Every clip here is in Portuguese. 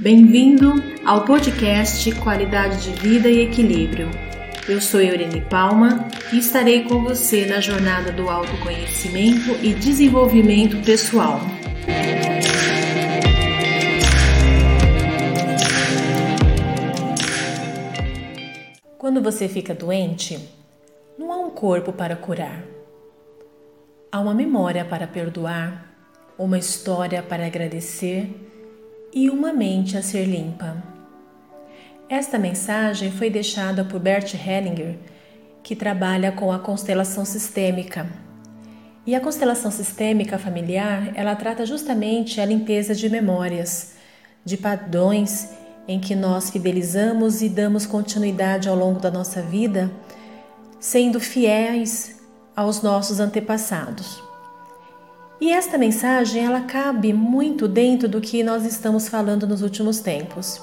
Bem-vindo ao podcast Qualidade de Vida e Equilíbrio. Eu sou Eurene Palma e estarei com você na jornada do autoconhecimento e desenvolvimento pessoal. Quando você fica doente, não há um corpo para curar. Há uma memória para perdoar, uma história para agradecer e uma mente a ser limpa. Esta mensagem foi deixada por Bert Hellinger, que trabalha com a constelação sistêmica. E a constelação sistêmica familiar, ela trata justamente a limpeza de memórias, de padrões em que nós fidelizamos e damos continuidade ao longo da nossa vida, sendo fiéis aos nossos antepassados. E esta mensagem ela cabe muito dentro do que nós estamos falando nos últimos tempos.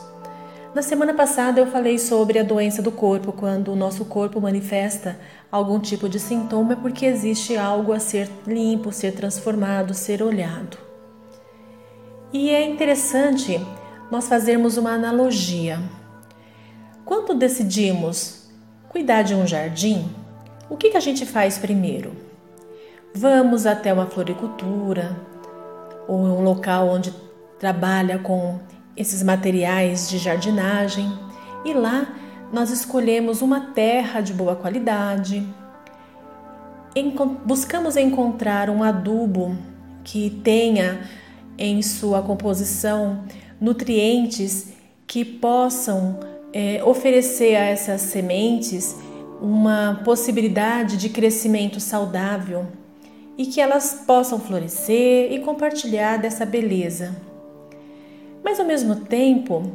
Na semana passada eu falei sobre a doença do corpo, quando o nosso corpo manifesta algum tipo de sintoma é porque existe algo a ser limpo, ser transformado, ser olhado. E é interessante nós fazermos uma analogia. Quando decidimos cuidar de um jardim, o que, que a gente faz primeiro? Vamos até uma floricultura ou um local onde trabalha com esses materiais de jardinagem e lá nós escolhemos uma terra de boa qualidade. Buscamos encontrar um adubo que tenha em sua composição nutrientes que possam é, oferecer a essas sementes uma possibilidade de crescimento saudável e que elas possam florescer e compartilhar dessa beleza. Mas ao mesmo tempo,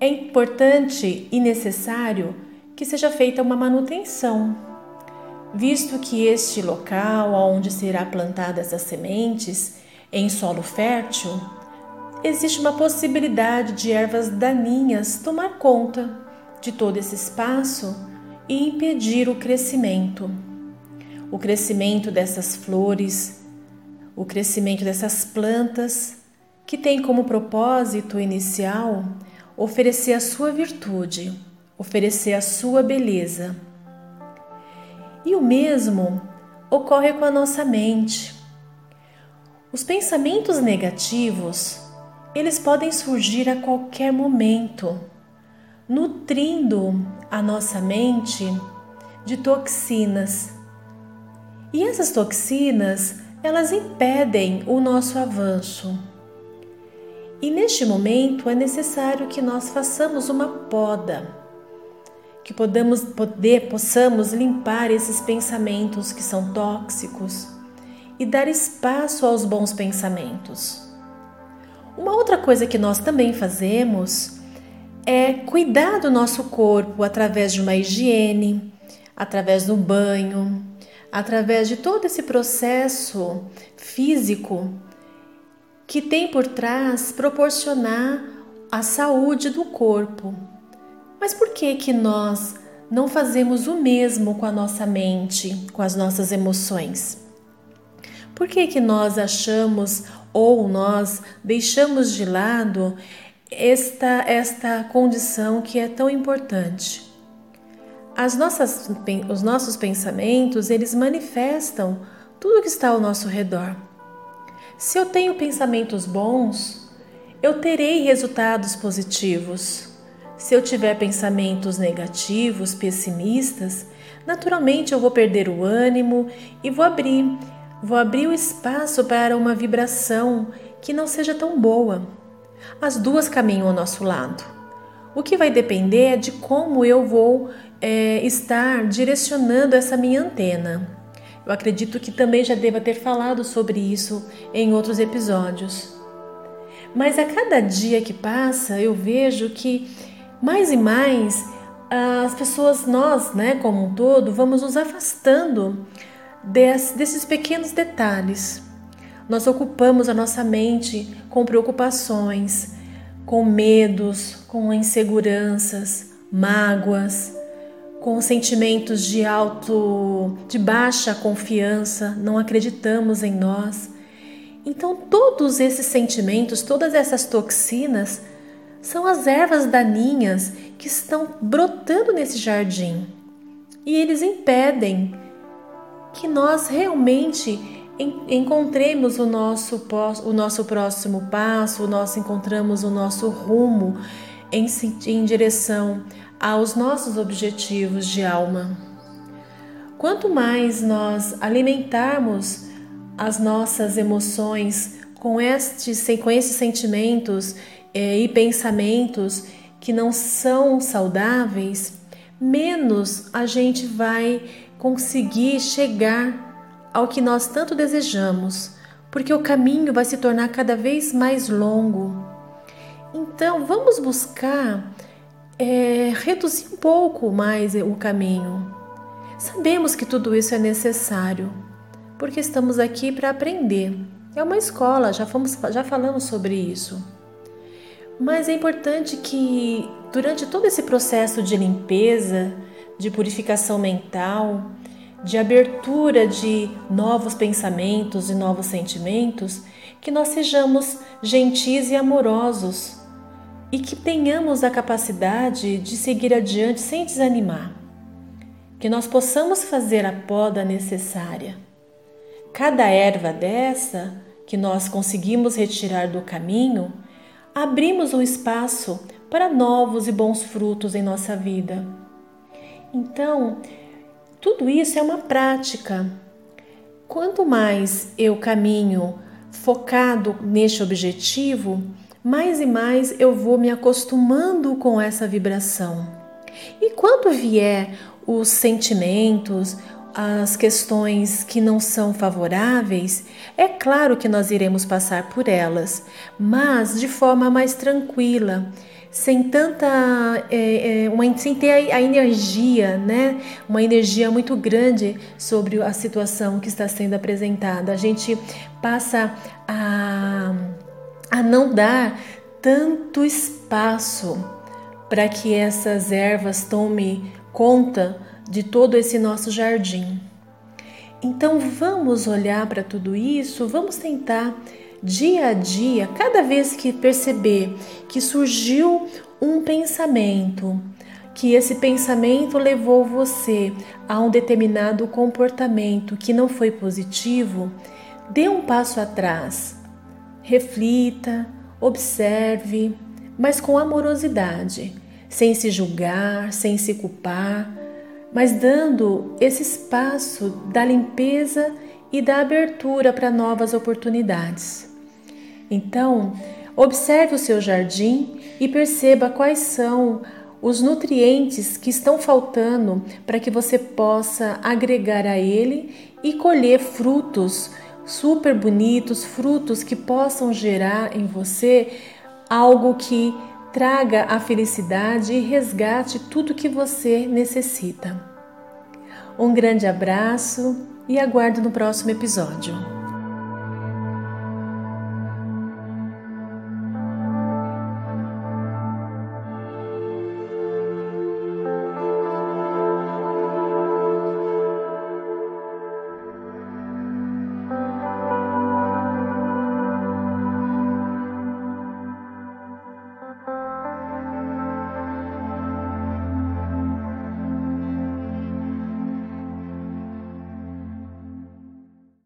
é importante e necessário que seja feita uma manutenção, visto que este local onde será plantada essas sementes, em solo fértil, existe uma possibilidade de ervas daninhas tomar conta de todo esse espaço e impedir o crescimento o crescimento dessas flores, o crescimento dessas plantas, que tem como propósito inicial oferecer a sua virtude, oferecer a sua beleza. E o mesmo ocorre com a nossa mente. Os pensamentos negativos, eles podem surgir a qualquer momento, nutrindo a nossa mente de toxinas e essas toxinas, elas impedem o nosso avanço. E neste momento é necessário que nós façamos uma poda, que podamos, poder, possamos limpar esses pensamentos que são tóxicos e dar espaço aos bons pensamentos. Uma outra coisa que nós também fazemos é cuidar do nosso corpo através de uma higiene, através do banho, através de todo esse processo físico que tem por trás proporcionar a saúde do corpo. Mas por que que nós não fazemos o mesmo com a nossa mente, com as nossas emoções? Por que que nós achamos ou nós deixamos de lado esta esta condição que é tão importante? As nossas, os nossos pensamentos, eles manifestam tudo que está ao nosso redor. Se eu tenho pensamentos bons, eu terei resultados positivos. Se eu tiver pensamentos negativos, pessimistas, naturalmente eu vou perder o ânimo e vou abrir, vou abrir o espaço para uma vibração que não seja tão boa. As duas caminham ao nosso lado. O que vai depender é de como eu vou é, estar direcionando essa minha antena. Eu acredito que também já deva ter falado sobre isso em outros episódios. Mas a cada dia que passa, eu vejo que mais e mais as pessoas, nós, né, como um todo, vamos nos afastando des, desses pequenos detalhes. Nós ocupamos a nossa mente com preocupações, com medos, com inseguranças, mágoas, com sentimentos de alto, de baixa confiança, não acreditamos em nós. Então, todos esses sentimentos, todas essas toxinas são as ervas daninhas que estão brotando nesse jardim. E eles impedem que nós realmente encontremos o nosso, o nosso próximo passo, nós encontramos o nosso rumo em, em direção aos nossos objetivos de alma. Quanto mais nós alimentarmos as nossas emoções com estes, com esses sentimentos é, e pensamentos que não são saudáveis, menos a gente vai conseguir chegar ao que nós tanto desejamos, porque o caminho vai se tornar cada vez mais longo. Então, vamos buscar é, reduzir um pouco mais o caminho. Sabemos que tudo isso é necessário, porque estamos aqui para aprender. É uma escola, já, fomos, já falamos sobre isso. Mas é importante que durante todo esse processo de limpeza, de purificação mental, de abertura de novos pensamentos e novos sentimentos, que nós sejamos gentis e amorosos e que tenhamos a capacidade de seguir adiante sem desanimar. Que nós possamos fazer a poda necessária. Cada erva dessa que nós conseguimos retirar do caminho, abrimos um espaço para novos e bons frutos em nossa vida. Então, tudo isso é uma prática. Quanto mais eu caminho focado neste objetivo, mais e mais eu vou me acostumando com essa vibração. E quando vier os sentimentos, as questões que não são favoráveis, é claro que nós iremos passar por elas, mas de forma mais tranquila, sem tanta, é, é, uma, sem ter a, a, energia, né? Uma energia muito grande sobre a situação que está sendo apresentada. A gente passa a, a não dar tanto espaço para que essas ervas tomem conta de todo esse nosso jardim. Então vamos olhar para tudo isso, vamos tentar dia a dia, cada vez que perceber que surgiu um pensamento, que esse pensamento levou você a um determinado comportamento que não foi positivo, dê um passo atrás, reflita, observe, mas com amorosidade, sem se julgar, sem se culpar, mas dando esse espaço da limpeza e da abertura para novas oportunidades. Então, observe o seu jardim e perceba quais são os nutrientes que estão faltando para que você possa agregar a ele e colher frutos super bonitos, frutos que possam gerar em você algo que traga a felicidade e resgate tudo que você necessita. Um grande abraço e aguardo no próximo episódio.